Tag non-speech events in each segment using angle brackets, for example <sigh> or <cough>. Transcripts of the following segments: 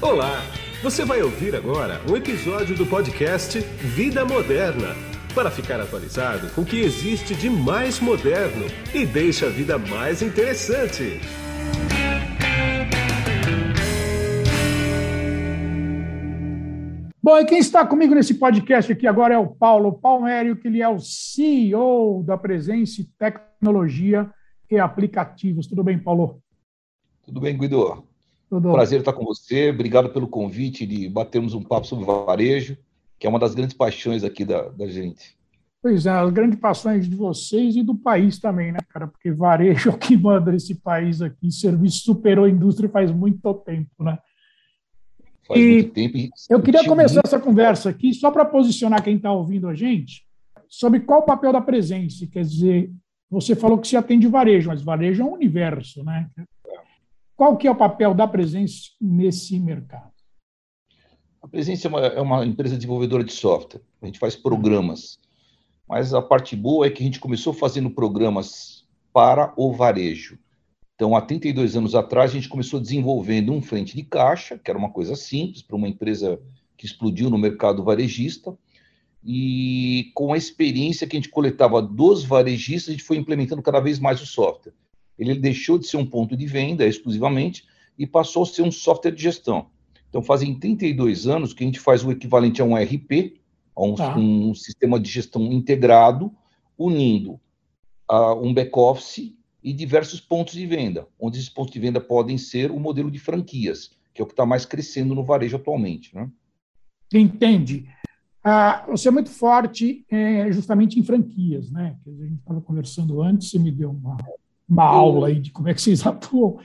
Olá! Você vai ouvir agora um episódio do podcast Vida Moderna para ficar atualizado com o que existe de mais moderno e deixa a vida mais interessante. Bom, e quem está comigo nesse podcast aqui agora é o Paulo Palmério, que ele é o CEO da Presença Tecnologia e Aplicativos. Tudo bem, Paulo? Tudo bem, Guido? Tudo. Prazer estar com você. Obrigado pelo convite de batermos um papo sobre varejo, que é uma das grandes paixões aqui da, da gente. Pois é, as grandes paixões de vocês e do país também, né, cara? Porque varejo é o que manda nesse país aqui. Serviço superou a indústria faz muito tempo, né? Faz e muito tempo. E eu queria começar essa conversa aqui só para posicionar quem está ouvindo a gente sobre qual o papel da presença. Quer dizer, você falou que se atende varejo, mas varejo é um universo, né? Qual que é o papel da Presença nesse mercado? A Presença é uma, é uma, empresa desenvolvedora de software. A gente faz programas. Mas a parte boa é que a gente começou fazendo programas para o varejo. Então, há 32 anos atrás, a gente começou desenvolvendo um frente de caixa, que era uma coisa simples para uma empresa que explodiu no mercado varejista. E com a experiência que a gente coletava dos varejistas, a gente foi implementando cada vez mais o software ele deixou de ser um ponto de venda exclusivamente e passou a ser um software de gestão. Então, fazem 32 anos que a gente faz o equivalente a um RP, a um, tá. um sistema de gestão integrado, unindo uh, um back-office e diversos pontos de venda, onde esses pontos de venda podem ser o modelo de franquias, que é o que está mais crescendo no varejo atualmente. Né? Entende. Ah, você é muito forte é, justamente em franquias, né? A gente estava conversando antes, você me deu uma, uma aula aí de como é que vocês <laughs> atuam.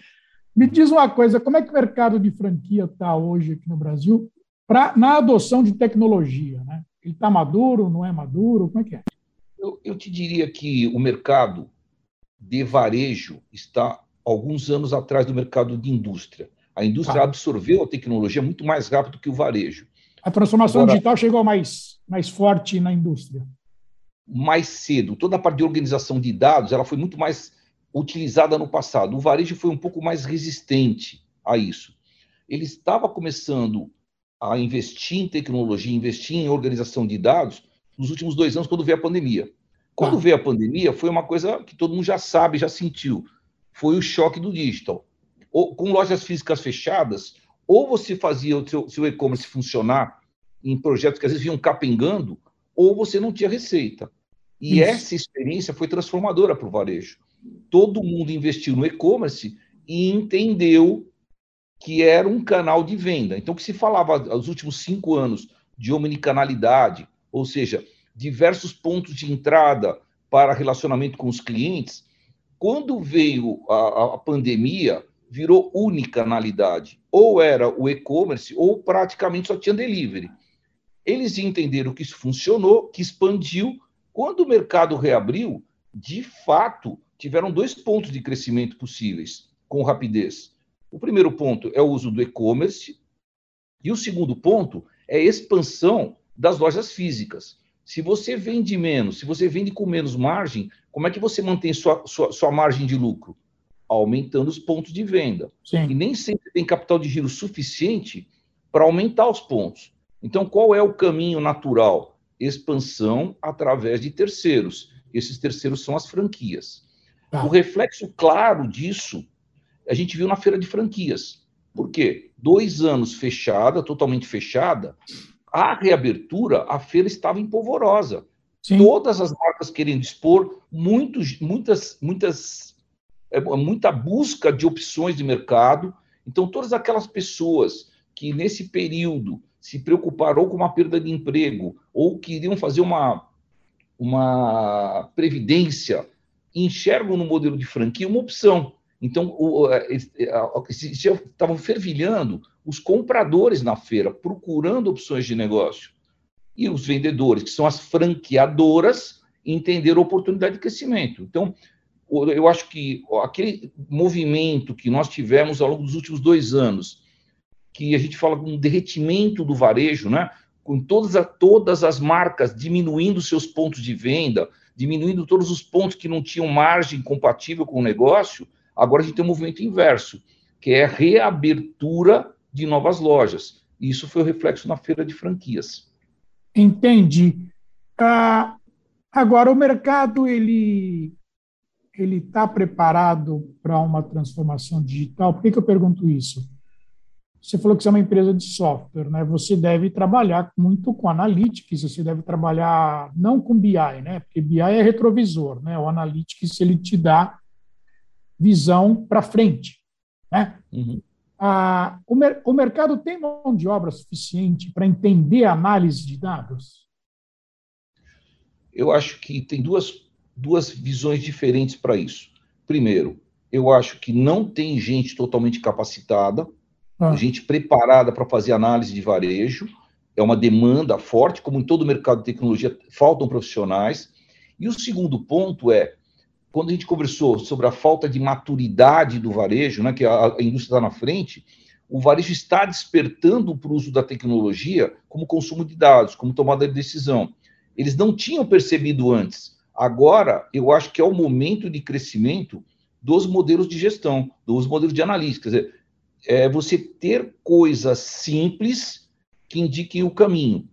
Me diz uma coisa, como é que o mercado de franquia está hoje aqui no Brasil pra, na adoção de tecnologia? Né? Ele está maduro, não é maduro? Como é que é? Eu, eu te diria que o mercado de varejo está alguns anos atrás do mercado de indústria. A indústria ah. absorveu a tecnologia muito mais rápido que o varejo. A transformação Agora, digital chegou mais, mais forte na indústria. Mais cedo. Toda a parte de organização de dados ela foi muito mais utilizada no passado. O varejo foi um pouco mais resistente a isso. Ele estava começando a investir em tecnologia, investir em organização de dados nos últimos dois anos, quando veio a pandemia. Quando ah. veio a pandemia, foi uma coisa que todo mundo já sabe, já sentiu. Foi o choque do digital. Ou, com lojas físicas fechadas, ou você fazia o seu, seu e-commerce funcionar em projetos que às vezes vinham capengando, ou você não tinha receita. E Isso. essa experiência foi transformadora para o varejo todo mundo investiu no e-commerce e entendeu que era um canal de venda. Então, que se falava nos últimos cinco anos de omnicanalidade, ou seja, diversos pontos de entrada para relacionamento com os clientes, quando veio a, a pandemia, virou unicanalidade. Ou era o e-commerce, ou praticamente só tinha delivery. Eles entenderam que isso funcionou, que expandiu. Quando o mercado reabriu, de fato, tiveram dois pontos de crescimento possíveis com rapidez. O primeiro ponto é o uso do e-commerce, e o segundo ponto é a expansão das lojas físicas. Se você vende menos, se você vende com menos margem, como é que você mantém sua, sua, sua margem de lucro? Aumentando os pontos de venda. Sim. E nem sempre tem capital de giro suficiente para aumentar os pontos. Então, qual é o caminho natural? Expansão através de terceiros. Esses terceiros são as franquias. Tá. O reflexo claro disso a gente viu na feira de franquias. Por quê? Dois anos fechada, totalmente fechada, a reabertura, a feira estava empolvorosa. Sim. Todas as marcas querendo expor, muitos, muitas, muitas, é, muita busca de opções de mercado. Então, todas aquelas pessoas que nesse período se preocuparam com uma perda de emprego ou queriam fazer uma, uma previdência enxergam no modelo de franquia uma opção. Então, estavam fervilhando os compradores na feira, procurando opções de negócio. E os vendedores, que são as franqueadoras, entenderam a oportunidade de crescimento. Então, eu acho que aquele movimento que nós tivemos ao longo dos últimos dois anos, que a gente fala com um derretimento do varejo, né? com todas, todas as marcas diminuindo seus pontos de venda, diminuindo todos os pontos que não tinham margem compatível com o negócio, agora a gente tem um movimento inverso, que é a reabertura de novas lojas. Isso foi o reflexo na feira de franquias. Entendi. Ah, agora, o mercado ele ele está preparado para uma transformação digital? Por que, que eu pergunto isso? Você falou que você é uma empresa de software, né? Você deve trabalhar muito com analytics, você deve trabalhar não com BI, né? Porque BI é retrovisor, né? O analytics ele te dá visão para frente, né? Uhum. Ah, o, mer o mercado tem mão de obra suficiente para entender a análise de dados? Eu acho que tem duas, duas visões diferentes para isso. Primeiro, eu acho que não tem gente totalmente capacitada, ah. gente preparada para fazer análise de varejo. É uma demanda forte, como em todo mercado de tecnologia, faltam profissionais. E o segundo ponto é, quando a gente conversou sobre a falta de maturidade do varejo, né, que a, a indústria está na frente, o varejo está despertando para o uso da tecnologia como consumo de dados, como tomada de decisão. Eles não tinham percebido antes. Agora, eu acho que é o momento de crescimento dos modelos de gestão, dos modelos de analítica. Quer dizer, é você ter coisas simples que indiquem o caminho.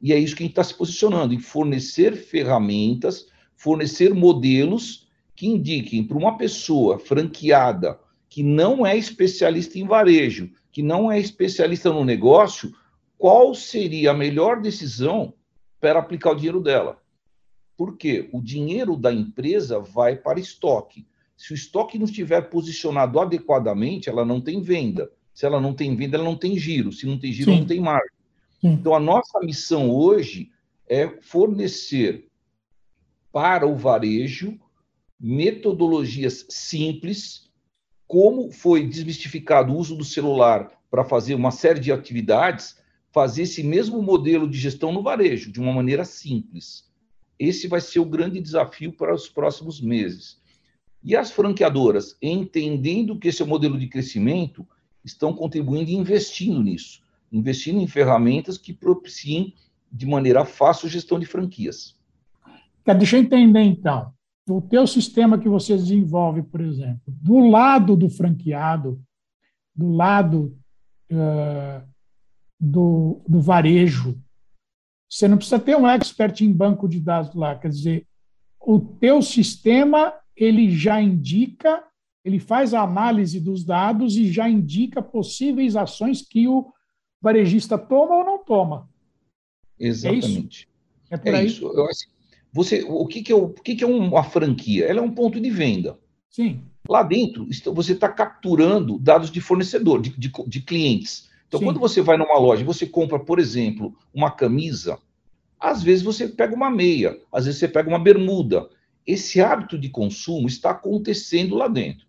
E é isso que a gente está se posicionando, em fornecer ferramentas, fornecer modelos que indiquem para uma pessoa franqueada que não é especialista em varejo, que não é especialista no negócio, qual seria a melhor decisão para aplicar o dinheiro dela. Porque o dinheiro da empresa vai para estoque. Se o estoque não estiver posicionado adequadamente, ela não tem venda. Se ela não tem venda, ela não tem giro. Se não tem giro, Sim. não tem margem. Sim. Então, a nossa missão hoje é fornecer para o varejo metodologias simples, como foi desmistificado o uso do celular para fazer uma série de atividades, fazer esse mesmo modelo de gestão no varejo, de uma maneira simples. Esse vai ser o grande desafio para os próximos meses. E as franqueadoras, entendendo que esse é o modelo de crescimento, estão contribuindo e investindo nisso, investindo em ferramentas que propiciem de maneira fácil gestão de franquias. Deixa eu entender, então o teu sistema que você desenvolve, por exemplo, do lado do franqueado, do lado uh, do, do varejo, você não precisa ter um expert em banco de dados lá, quer dizer, o teu sistema ele já indica, ele faz a análise dos dados e já indica possíveis ações que o varejista toma ou não toma. Exatamente. É isso? É, por é aí? isso. Eu acho, você, o que, que, é, o que, que é uma franquia? Ela é um ponto de venda. Sim. Lá dentro, você está capturando dados de fornecedor, de, de, de clientes. Então, Sim. quando você vai numa loja e você compra, por exemplo, uma camisa, às vezes você pega uma meia, às vezes você pega uma bermuda. Esse hábito de consumo está acontecendo lá dentro.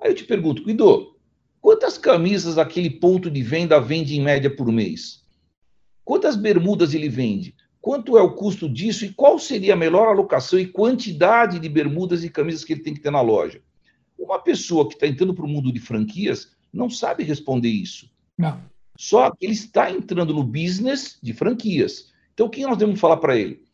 Aí eu te pergunto, Guido, quantas camisas aquele ponto de venda vende em média por mês? Quantas bermudas ele vende? quanto é o custo disso e qual seria a melhor alocação e quantidade de bermudas e camisas que ele tem que ter na loja. Uma pessoa que está entrando para o mundo de franquias não sabe responder isso. Não. Só que ele está entrando no business de franquias. Então, o que nós devemos falar para ele?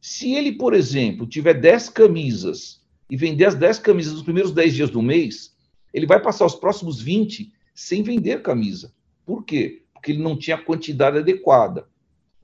Se ele, por exemplo, tiver 10 camisas e vender as 10 camisas nos primeiros 10 dias do mês, ele vai passar os próximos 20 sem vender camisa. Por quê? Porque ele não tinha a quantidade adequada.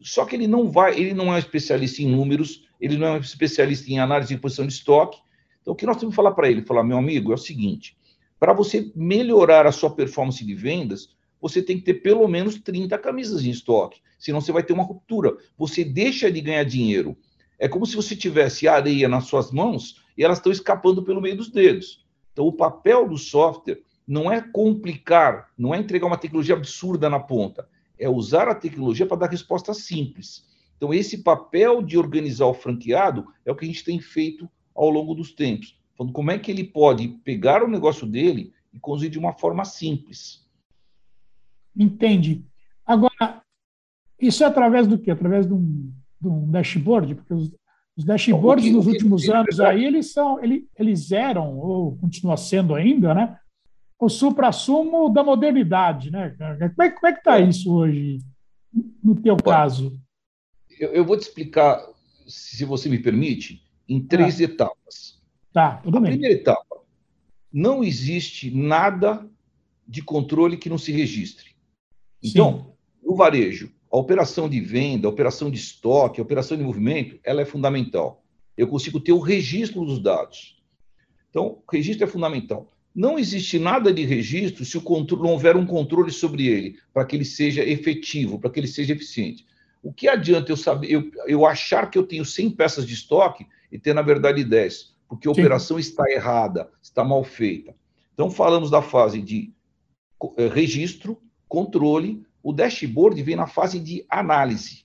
Só que ele não vai, ele não é um especialista em números, ele não é um especialista em análise de posição de estoque. Então, o que nós temos que falar para ele? Falar, meu amigo, é o seguinte: para você melhorar a sua performance de vendas, você tem que ter pelo menos 30 camisas em estoque, senão você vai ter uma ruptura. Você deixa de ganhar dinheiro. É como se você tivesse areia nas suas mãos e elas estão escapando pelo meio dos dedos. Então, o papel do software não é complicar, não é entregar uma tecnologia absurda na ponta, é usar a tecnologia para dar respostas simples. Então, esse papel de organizar o franqueado é o que a gente tem feito ao longo dos tempos. Falando como é que ele pode pegar o negócio dele e conduzir de uma forma simples. Entendi. Agora, isso é através do quê? Através de um, de um dashboard? Porque os, os dashboards nos últimos anos aí, eles são, eles, eles eram, ou continua sendo ainda, né? o supra-sumo da modernidade, né? Como é, como é que está isso hoje, no teu caso? Eu, eu, vou te explicar, se você me permite, em três ah. etapas. Tá, tudo A bem. primeira etapa, não existe nada de controle que não se registre. Então, Sim. no varejo, a operação de venda, a operação de estoque, a operação de movimento, ela é fundamental. Eu consigo ter o registro dos dados. Então, o registro é fundamental. Não existe nada de registro se o controle, não houver um controle sobre ele, para que ele seja efetivo, para que ele seja eficiente. O que adianta eu saber, eu, eu achar que eu tenho 100 peças de estoque e ter, na verdade, 10? Porque a Sim. operação está errada, está mal feita. Então, falamos da fase de eh, registro, controle, o dashboard vem na fase de análise,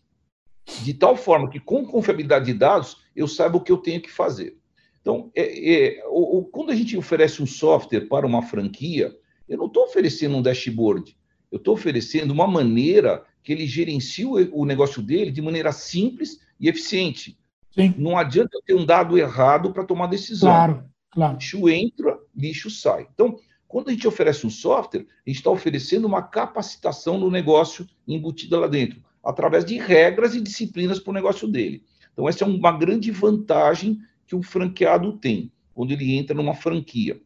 de tal forma que, com confiabilidade de dados, eu saiba o que eu tenho que fazer. Então, é, é, o, o, quando a gente oferece um software para uma franquia, eu não estou oferecendo um dashboard, eu estou oferecendo uma maneira que ele gerencie o, o negócio dele de maneira simples e eficiente. Sim. Não adianta eu ter um dado errado para tomar decisão. Claro, claro. Lixo entra, lixo sai. Então, quando a gente oferece um software, a gente está oferecendo uma capacitação no negócio embutida lá dentro, através de regras e disciplinas para o negócio dele. Então, essa é uma grande vantagem que um franqueado tem, quando ele entra numa franquia.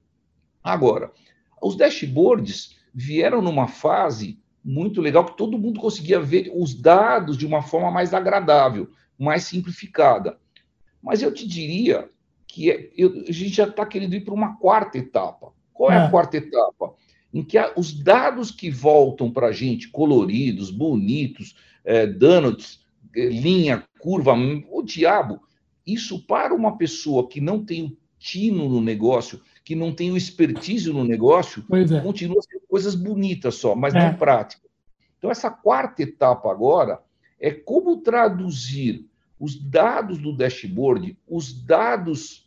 Agora, os dashboards vieram numa fase muito legal que todo mundo conseguia ver os dados de uma forma mais agradável, mais simplificada. Mas eu te diria que é, eu, a gente já está querendo ir para uma quarta etapa. Qual é, a quarta etapa? Em que os dados que voltam para a gente, coloridos, bonitos, é, donuts, é, linha, curva, o diabo, isso para uma pessoa que não tem o tino no negócio, que não tem o expertise no negócio, é. continua sendo coisas bonitas só, mas é. não práticas. Então, essa quarta etapa agora é como traduzir os dados do dashboard, os dados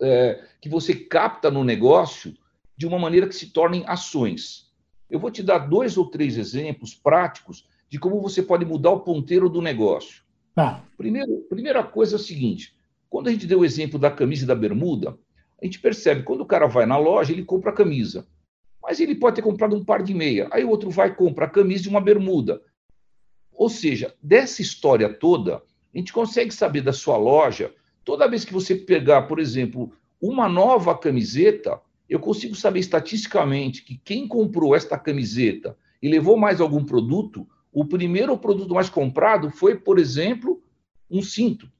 é, que você capta no negócio, de uma maneira que se tornem ações. Eu vou te dar dois ou três exemplos práticos de como você pode mudar o ponteiro do negócio. Tá. Primeiro, primeira coisa é o seguinte: quando a gente deu o exemplo da camisa e da bermuda, a gente percebe quando o cara vai na loja, ele compra a camisa. Mas ele pode ter comprado um par de meia. Aí o outro vai e compra a camisa e uma bermuda. Ou seja, dessa história toda, a gente consegue saber da sua loja, toda vez que você pegar, por exemplo, uma nova camiseta, eu consigo saber estatisticamente que quem comprou esta camiseta e levou mais algum produto, o primeiro produto mais comprado foi, por exemplo, um cinto.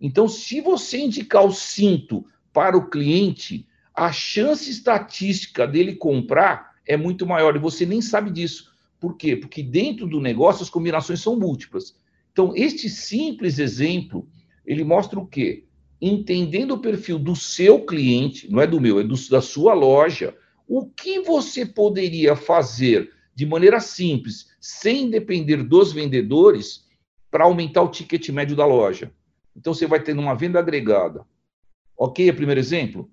Então, se você indicar o cinto para o cliente, a chance estatística dele comprar é muito maior e você nem sabe disso. Por quê? Porque dentro do negócio as combinações são múltiplas. Então, este simples exemplo, ele mostra o quê? Entendendo o perfil do seu cliente, não é do meu, é do, da sua loja, o que você poderia fazer de maneira simples, sem depender dos vendedores, para aumentar o ticket médio da loja. Então, você vai ter uma venda agregada. Ok? É primeiro exemplo?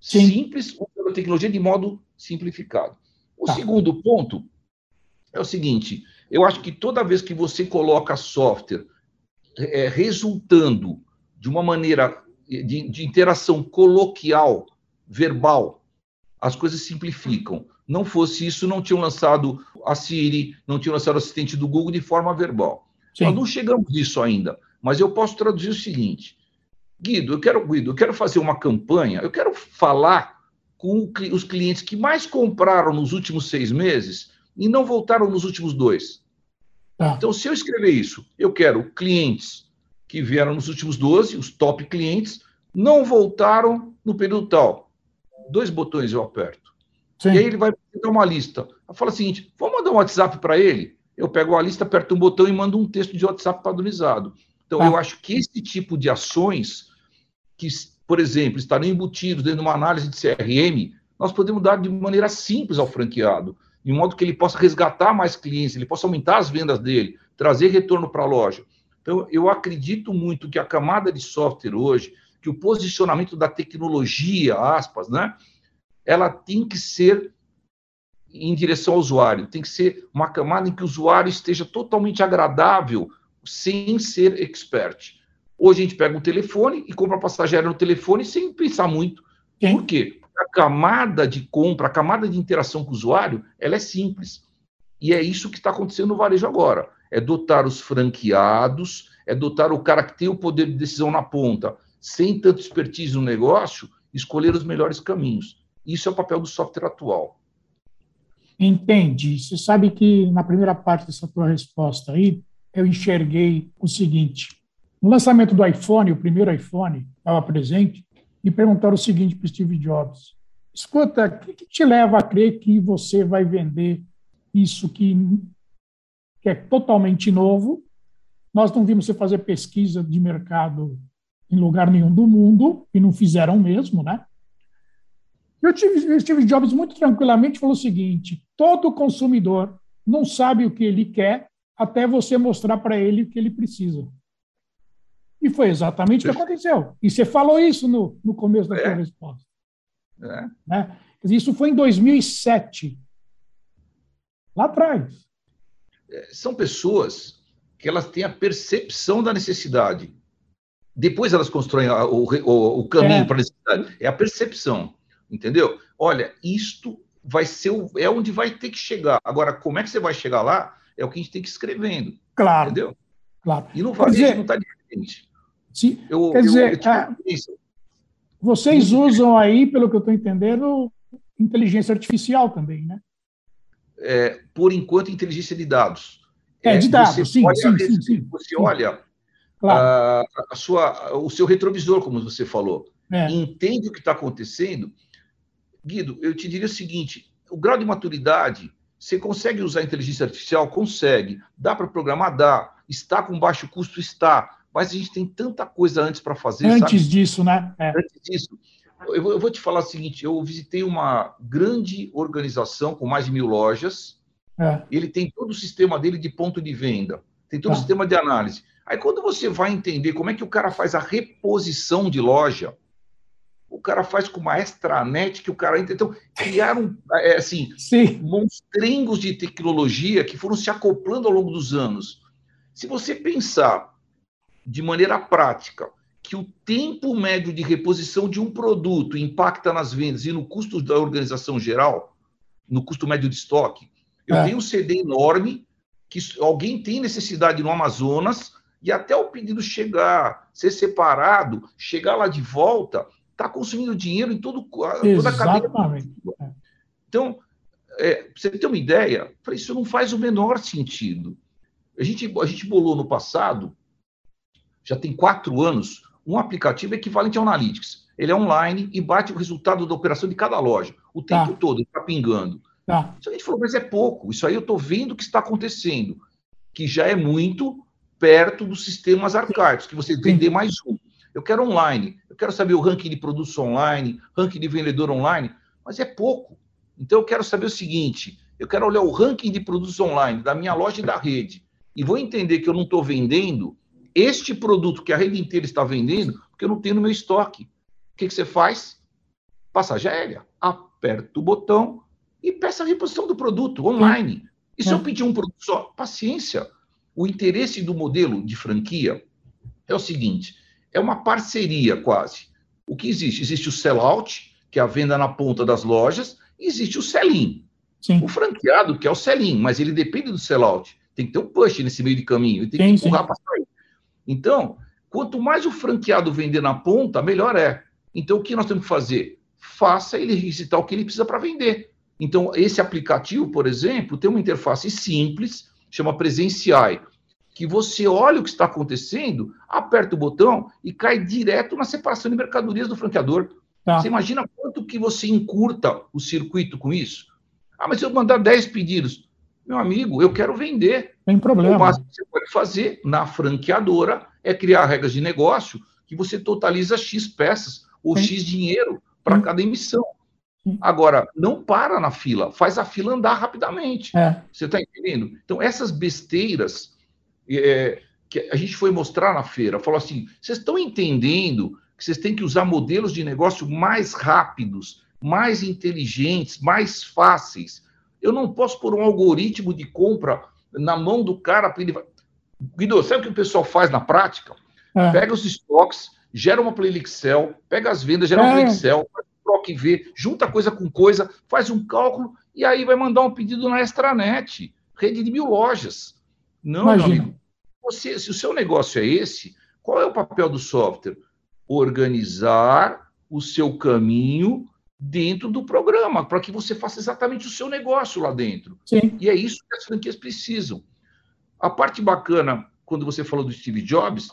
Sim. Simples, usando a tecnologia de modo simplificado. O tá. segundo ponto é o seguinte: eu acho que toda vez que você coloca software é, resultando de uma maneira de, de interação coloquial, verbal, as coisas simplificam. Não fosse isso, não tinham lançado a Siri, não tinham lançado o assistente do Google de forma verbal. Sim. Nós não chegamos nisso ainda, mas eu posso traduzir o seguinte: Guido, eu quero, Guido, eu quero fazer uma campanha, eu quero falar com os clientes que mais compraram nos últimos seis meses e não voltaram nos últimos dois. Tá. Então, se eu escrever isso, eu quero clientes que vieram nos últimos 12, os top clientes, não voltaram no período tal. Dois botões eu aperto. Sim. E aí ele vai dar uma lista. Eu falo o seguinte: vamos mandar um WhatsApp para ele? Eu pego a lista, aperto um botão e mando um texto de WhatsApp padronizado. Então, tá. eu acho que esse tipo de ações, que, por exemplo, estarão embutidos dentro de uma análise de CRM, nós podemos dar de maneira simples ao franqueado, de modo que ele possa resgatar mais clientes, ele possa aumentar as vendas dele, trazer retorno para a loja. Então, eu acredito muito que a camada de software hoje, que o posicionamento da tecnologia, aspas, né? ela tem que ser em direção ao usuário, tem que ser uma camada em que o usuário esteja totalmente agradável, sem ser expert. Hoje a gente pega um telefone e compra passageiro no telefone sem pensar muito. Sim. Por quê? A camada de compra, a camada de interação com o usuário, ela é simples. E é isso que está acontecendo no varejo agora. É dotar os franqueados, é dotar o cara que tem o poder de decisão na ponta, sem tanto expertise no negócio, escolher os melhores caminhos. Isso é o papel do software atual. Entendi. Você sabe que na primeira parte dessa tua resposta aí, eu enxerguei o seguinte: no lançamento do iPhone, o primeiro iPhone, estava presente, e perguntaram o seguinte para Steve Jobs: escuta, o que, que, te leva a crer que você vai vender isso que, que é totalmente novo? Nós não vimos você fazer pesquisa de mercado em lugar nenhum do mundo, e não fizeram mesmo, né? Eu tive, Steve Jobs muito tranquilamente falou o seguinte: todo consumidor não sabe o que ele quer até você mostrar para ele o que ele precisa. E foi exatamente o que aconteceu. E você falou isso no, no começo da é. sua resposta. É. Né? Isso foi em 2007. Lá atrás. É, são pessoas que elas têm a percepção da necessidade. Depois elas constroem o, o, o caminho é. para a necessidade. É a percepção. Entendeu? Olha, isto vai ser o, é onde vai ter que chegar. Agora, como é que você vai chegar lá? É o que a gente tem que ir escrevendo. Claro. Entendeu? Claro. E varejo dizer, não está diferente. Se, eu, quer dizer, eu, eu, vocês usam aí, pelo que eu estou entendendo, inteligência artificial também, né? É, por enquanto, inteligência de dados. É, de dados, sim, sim, sim, sim, Você sim. olha claro. a, a, sua, o seu retrovisor, como você falou, é. entende o que está acontecendo Guido, eu te diria o seguinte: o grau de maturidade, você consegue usar inteligência artificial? Consegue. Dá para programar? Dá. Está com baixo custo? Está. Mas a gente tem tanta coisa antes para fazer. Antes sabe? disso, né? É. Antes disso. Eu vou, te falar o seguinte: eu visitei uma grande organização com mais de mil lojas. É. Ele tem todo o sistema dele de ponto de venda, tem todo o é. sistema de análise. Aí, quando você vai entender como é que o cara faz a reposição de loja, o cara faz com uma extranet que o cara então criaram é, assim Sim. monstringos de tecnologia que foram se acoplando ao longo dos anos. Se você pensar de maneira prática que o tempo médio de reposição de um produto impacta nas vendas e no custo da organização geral, no custo médio de estoque, eu é. tenho um CD enorme que alguém tem necessidade no Amazonas e até o pedido chegar, ser separado, chegar lá de volta, está consumindo dinheiro em todo, toda a cadeia. Então, é, você ter uma ideia, isso não faz o menor sentido. A gente, a gente bolou no passado, já tem quatro anos, um aplicativo equivalente ao Analytics. Ele é online e bate o resultado da operação de cada loja, o tempo tá. todo, está pingando. Tá. a gente falou, mas é pouco, isso aí eu estou vendo o que está acontecendo, que já é muito perto dos sistemas arcaicos, que você vender mais um. Eu quero online, eu quero saber o ranking de produtos online, ranking de vendedor online, mas é pouco. Então eu quero saber o seguinte: eu quero olhar o ranking de produtos online da minha loja e da rede, e vou entender que eu não estou vendendo este produto que a rede inteira está vendendo, porque eu não tenho no meu estoque. O que, que você faz? Passagem aérea. Aperta o botão e peça a reposição do produto online. E se eu é. pedir um produto só? Paciência. O interesse do modelo de franquia é o seguinte: é uma parceria quase. O que existe? Existe o sellout, que é a venda na ponta das lojas, e existe o sell-in. O franqueado, que é o sell-in, mas ele depende do sellout. Tem que ter um push nesse meio de caminho, ele tem sim, que empurrar para sair. Então, quanto mais o franqueado vender na ponta, melhor é. Então, o que nós temos que fazer? Faça ele recitar o que ele precisa para vender. Então, esse aplicativo, por exemplo, tem uma interface simples, chama Presenciai que você olha o que está acontecendo, aperta o botão e cai direto na separação de mercadorias do franqueador. Tá. Você imagina quanto que você encurta o circuito com isso? Ah, mas se eu mandar 10 pedidos, meu amigo, eu quero vender. Tem problema. O máximo que você pode fazer na franqueadora é criar regras de negócio que você totaliza X peças ou Sim. X dinheiro para cada emissão. Agora, não para na fila, faz a fila andar rapidamente. É. Você está entendendo? Então, essas besteiras é, que a gente foi mostrar na feira, falou assim: vocês estão entendendo que vocês têm que usar modelos de negócio mais rápidos, mais inteligentes, mais fáceis. Eu não posso pôr um algoritmo de compra na mão do cara para ele. Guido, sabe o que o pessoal faz na prática? É. Pega os estoques, gera uma planilha Excel, pega as vendas, gera é. uma planilha Excel, troca e vê, junta coisa com coisa, faz um cálculo e aí vai mandar um pedido na extranet, rede de mil lojas. Não, Imagina. meu amigo. Você, se o seu negócio é esse, qual é o papel do software? Organizar o seu caminho dentro do programa, para que você faça exatamente o seu negócio lá dentro. Sim. E é isso que as franquias precisam. A parte bacana, quando você falou do Steve Jobs,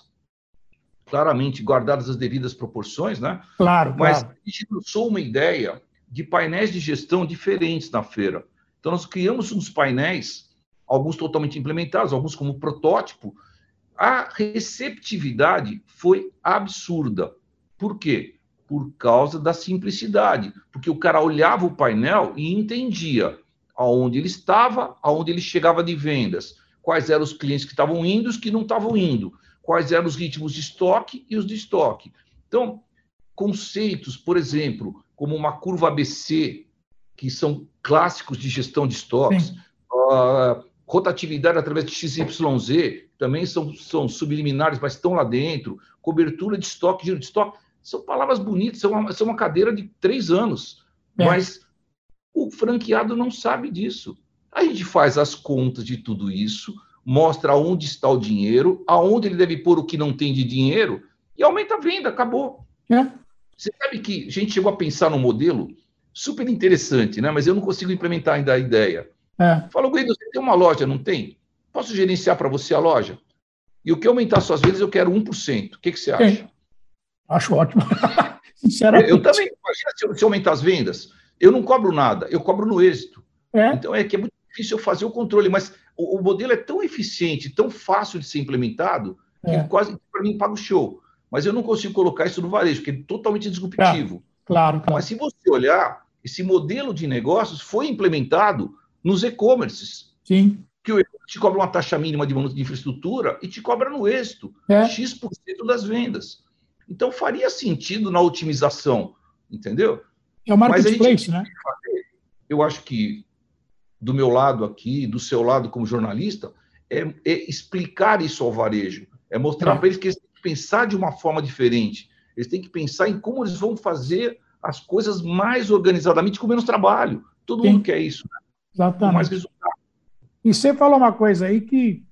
claramente guardadas as devidas proporções, né? Claro, Mas claro. a gente lançou uma ideia de painéis de gestão diferentes na feira. Então, nós criamos uns painéis, alguns totalmente implementados, alguns como protótipo. A receptividade foi absurda. Por quê? Por causa da simplicidade. Porque o cara olhava o painel e entendia aonde ele estava, aonde ele chegava de vendas, quais eram os clientes que estavam indo e os que não estavam indo, quais eram os ritmos de estoque e os de estoque. Então, conceitos, por exemplo, como uma curva ABC, que são clássicos de gestão de estoques, uh, rotatividade através de XYZ, também são, são subliminares, mas estão lá dentro, cobertura de estoque, giro de estoque, são palavras bonitas, são uma, são uma cadeira de três anos, é. mas o franqueado não sabe disso. A gente faz as contas de tudo isso, mostra onde está o dinheiro, aonde ele deve pôr o que não tem de dinheiro e aumenta a venda, acabou. É. Você sabe que a gente chegou a pensar num modelo super interessante, né? mas eu não consigo implementar ainda a ideia. É. Fala, Guido, você tem uma loja, não tem? Posso gerenciar para você a loja? E o que aumentar suas vendas, eu quero 1%. O que, que você acha? Sim. Acho ótimo. <laughs> Sinceramente. Eu também. Imagina se se aumentar as vendas. Eu não cobro nada, eu cobro no êxito. É. Então é que é muito difícil eu fazer o controle, mas o, o modelo é tão eficiente, tão fácil de ser implementado, que É. quase para mim paga o show. Mas eu não consigo colocar isso no varejo, porque é totalmente disruptivo. Claro, claro. Mas se você olhar, esse modelo de negócios foi implementado nos e-commerces, Sim. que o e-commerce te cobra uma taxa mínima de manutenção de infraestrutura e te cobra no êxito, É. X% das vendas. Então faria sentido na otimização, entendeu? É o marketplace, né? eu acho que do meu lado aqui, do seu lado como jornalista, é, é explicar isso ao varejo, é mostrar É. para eles que eles têm que pensar de uma forma diferente, eles têm que pensar em como eles vão fazer as coisas mais organizadamente com menos trabalho. Todo Sim. mundo quer isso, né? com Exatamente. mais resultado. E você falou uma coisa aí que,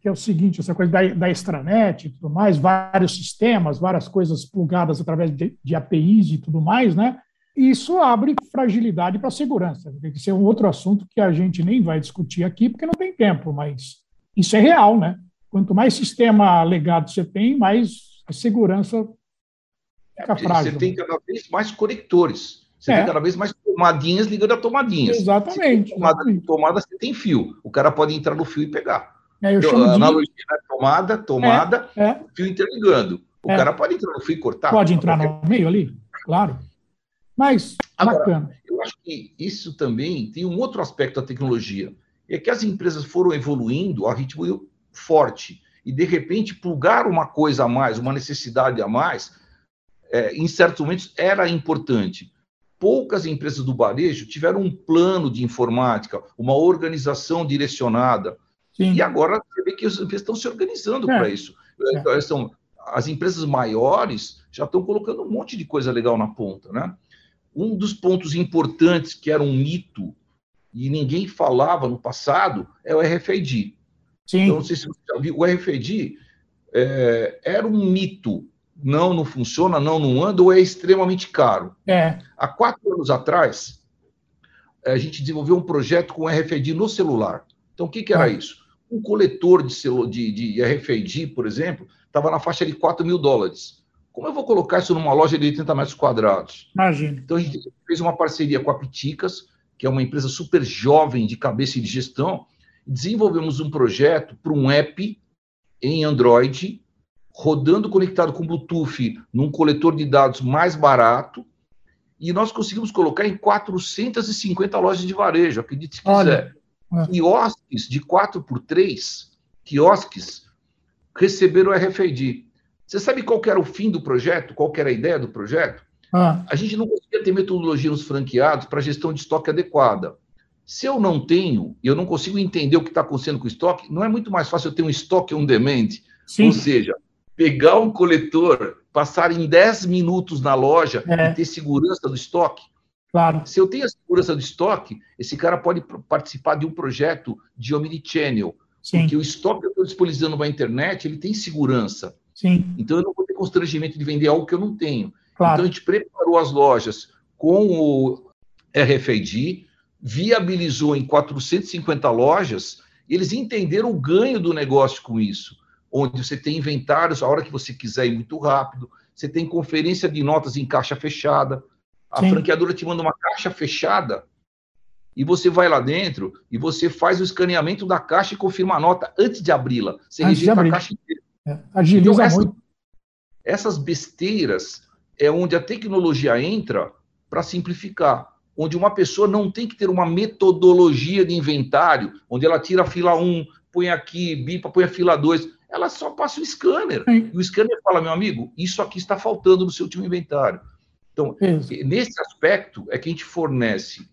que é o seguinte, essa coisa da, da extranet e tudo mais, vários sistemas, várias coisas plugadas através de, de APIs e tudo mais, né? Isso abre fragilidade para a segurança. Tem que ser um outro assunto que a gente nem vai discutir aqui, porque não tem tempo, mas isso é real, né? Quanto mais sistema legado você tem, mais a segurança fica frágil. Você tem cada vez mais conectores. Você É. tem cada vez mais tomadinhas ligando a tomadinhas. Exatamente, tem tomada, exatamente. tomada, você tem fio. O cara pode entrar no fio e pegar. É, eu chamo a de. analogia é tomada, tomada, É, fio interligando. O É. cara pode entrar no fio e cortar. pode entrar no meio ali, claro. Mas, Agora, bacana. Eu acho que isso também tem um outro aspecto da tecnologia. É que as empresas foram evoluindo a ritmo forte. E, de repente, plugar uma coisa a mais, uma necessidade a mais, é, em certos momentos era importante. Poucas empresas do varejo tiveram um plano de informática, uma organização direcionada. Sim. E agora você vê que as empresas estão se organizando É. para isso. É. Então, são- as empresas maiores já estão colocando um monte de coisa legal na ponta, né? Um dos pontos importantes que era um mito e ninguém falava no passado é o RFID. Sim. Então, não sei se você já viu, o RFID é, era um mito. Não, não funciona, não, não anda, ou é extremamente caro. É, Há quatro anos atrás, a gente desenvolveu um projeto com RFID no celular. Então, o que, que era Ah. isso? Um coletor de, celu- de, de RFID, por exemplo, estava na faixa de 4 mil dólares. Como eu vou colocar isso numa loja de 80 metros quadrados? imagina. Então, a gente fez uma parceria com a Piticas, que é uma empresa super jovem de cabeça e de gestão, desenvolvemos um projeto para um app em Android, rodando conectado com Bluetooth num coletor de dados mais barato, e nós conseguimos colocar em 450 lojas de varejo, acredite se Olha, quiser. é. Quiosques de 4x3, quiosques, receberam o RFID. Você sabe qual era o fim do projeto? Qual era a ideia do projeto? Ah, a gente não conseguia ter metodologia nos franqueados para gestão de estoque adequada. Se eu não tenho e eu não consigo entender o que está acontecendo com o estoque, não é muito mais fácil eu ter um estoque on demand? sim, Ou seja, pegar um coletor, passar em 10 minutos na loja É. e ter segurança do estoque. Claro. Se eu tenho a segurança do estoque, esse cara pode participar de um projeto de omnichannel, Sim, porque o estoque que eu estou disponibilizando na internet, ele tem segurança. sim, Então eu não vou ter constrangimento de vender algo que eu não tenho. Então claro. a gente preparou as lojas com o RFID, viabilizou em 450 lojas, eles entenderam o ganho do negócio com isso, onde você tem inventários a hora que você quiser ir muito rápido, você tem conferência de notas em caixa fechada, a Sim. franqueadora te manda uma caixa fechada e você vai lá dentro e você faz o escaneamento da caixa e confirma a nota antes de abri-la. Você antes rejeita a caixa inteira. É, agiliza então, essa, muito. Essas besteiras é onde a tecnologia entra para simplificar onde uma pessoa não tem que ter uma metodologia de inventário, onde ela tira a fila 1, põe aqui, bipa, põe a fila 2. Ela só passa o scanner. Sim. E o scanner fala, meu amigo, isso aqui está faltando no seu último inventário. Então, isso. nesse aspecto é que a gente fornece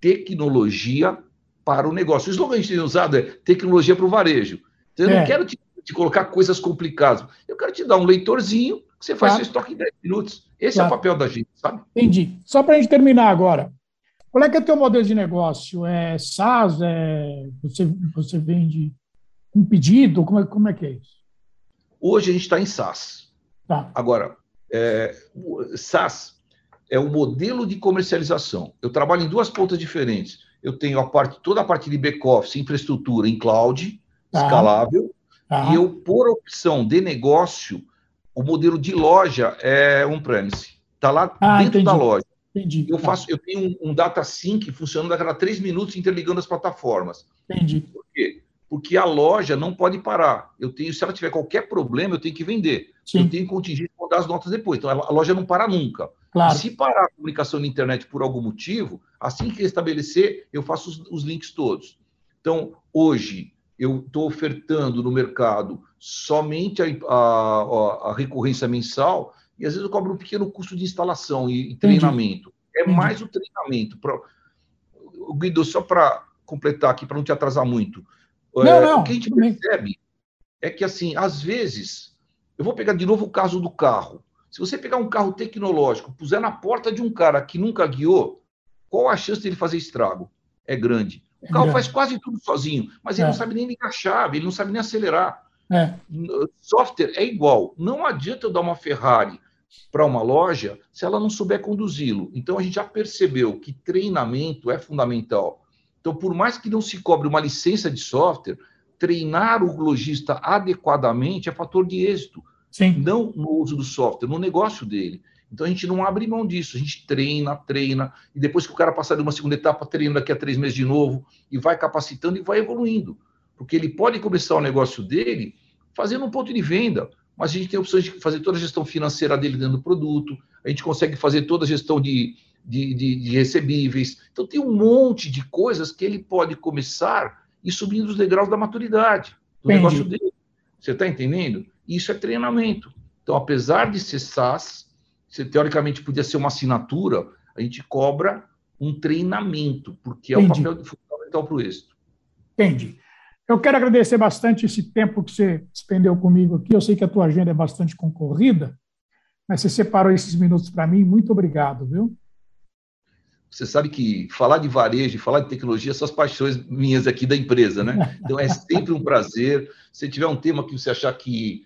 tecnologia para o negócio. O slogan que a gente tem usado é tecnologia para o varejo. Então, eu é. não quero te, te, colocar coisas complicadas. Eu quero te dar um leitorzinho que você faz claro. seu estoque em 10 minutos. Esse claro. é o papel da gente, sabe? Entendi. Só para a gente terminar agora. Qual é que é o teu modelo de negócio? É SaaS? É... Você, você vende um pedido? Como é, como é que é isso? Hoje a gente está em SaaS. Tá. Agora, é, SaaS é o modelo de comercialização. Eu trabalho em duas pontas diferentes. Eu tenho a parte, toda a parte de back-office, infraestrutura em cloud, tá. escalável, tá. e eu, por opção de negócio, o modelo de loja é on-premise. Está lá ah, dentro entendi. da loja. Entendi. Eu, faço, eu tenho um, um data sync funcionando a cada três minutos, interligando as plataformas. Entendi. Por quê? Porque a loja não pode parar. Eu tenho, se ela tiver qualquer problema, eu tenho que vender. Sim. Eu tenho contingente dar as notas depois. Então a loja não para nunca. Claro. E se parar a comunicação na internet por algum motivo, assim que restabelecer, eu faço os, os links todos. Então, hoje, eu estou ofertando no mercado somente a, a, a, recorrência mensal e às vezes eu cobro um pequeno custo de instalação e, e treinamento. É Entendi. mais o treinamento. Pra... Guido, só para completar aqui, para não te atrasar muito. Não, é, não, o que a gente percebe é que, assim, às vezes, eu vou pegar de novo o caso do carro. Se você pegar um carro tecnológico, puser na porta de um cara que nunca guiou, qual a chance dele fazer estrago? É grande. O carro é. faz quase tudo sozinho, mas ele é. não sabe nem ligar a chave, ele não sabe nem acelerar. É. Software é igual. Não adianta eu dar uma Ferrari para uma loja se ela não souber conduzi-lo. Então a gente já percebeu que treinamento é fundamental. Então, por mais que não se cobre uma licença de software, treinar o lojista adequadamente é fator de êxito. Sim. Não no uso do software, no negócio dele. Então a gente não abre mão disso, a gente treina, treina, e depois que o cara passar de uma segunda etapa, treina daqui a três meses de novo, e vai capacitando e vai evoluindo. Porque ele pode começar o negócio dele fazendo um ponto de venda, mas a gente tem opções de fazer toda a gestão financeira dele dentro do produto, a gente consegue fazer toda a gestão de, de, de, de recebíveis. Então tem um monte de coisas que ele pode começar e subindo os degraus da maturidade do Entendi. negócio dele. Você está entendendo? Isso é treinamento. Então, apesar de ser SaaS, você teoricamente podia ser uma assinatura, a gente cobra um treinamento, porque é Entendi. o papel fundamental para o êxito. Entendi. Eu quero agradecer bastante esse tempo que você despendeu comigo aqui. Eu sei que a tua agenda é bastante concorrida, mas você separou esses minutos para mim. Muito obrigado, viu? Você sabe que falar de varejo, falar de tecnologia são as paixões minhas aqui da empresa, né? Então é sempre um prazer. Se tiver um tema que você achar que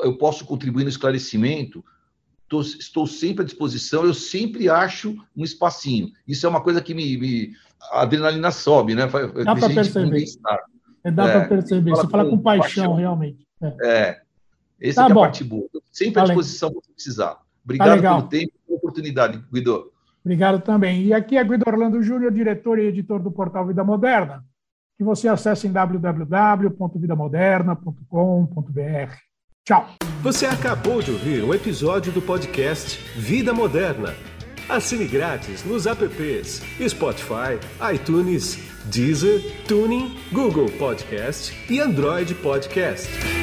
eu posso contribuir no esclarecimento, tô, estou sempre à disposição, eu sempre acho um espacinho. Isso é uma coisa que me. me a adrenalina sobe, né? Dá para perceber. É, dá é, para perceber. Você fala com, com paixão, paixão, realmente. É. é. Esse tá é a parte boa. Sempre à disposição para precisar. Obrigado tá pelo tempo e pela oportunidade, Guido. Obrigado também. E aqui é Guido Orlando Júnior, diretor e editor do portal Vida Moderna, que você acessa em www.vidamoderna.com.br. Tchau. Você acabou de ouvir um episódio do podcast Vida Moderna. Assine grátis nos apps Spotify, iTunes, Deezer, Tuning, Google Podcast e Android Podcast.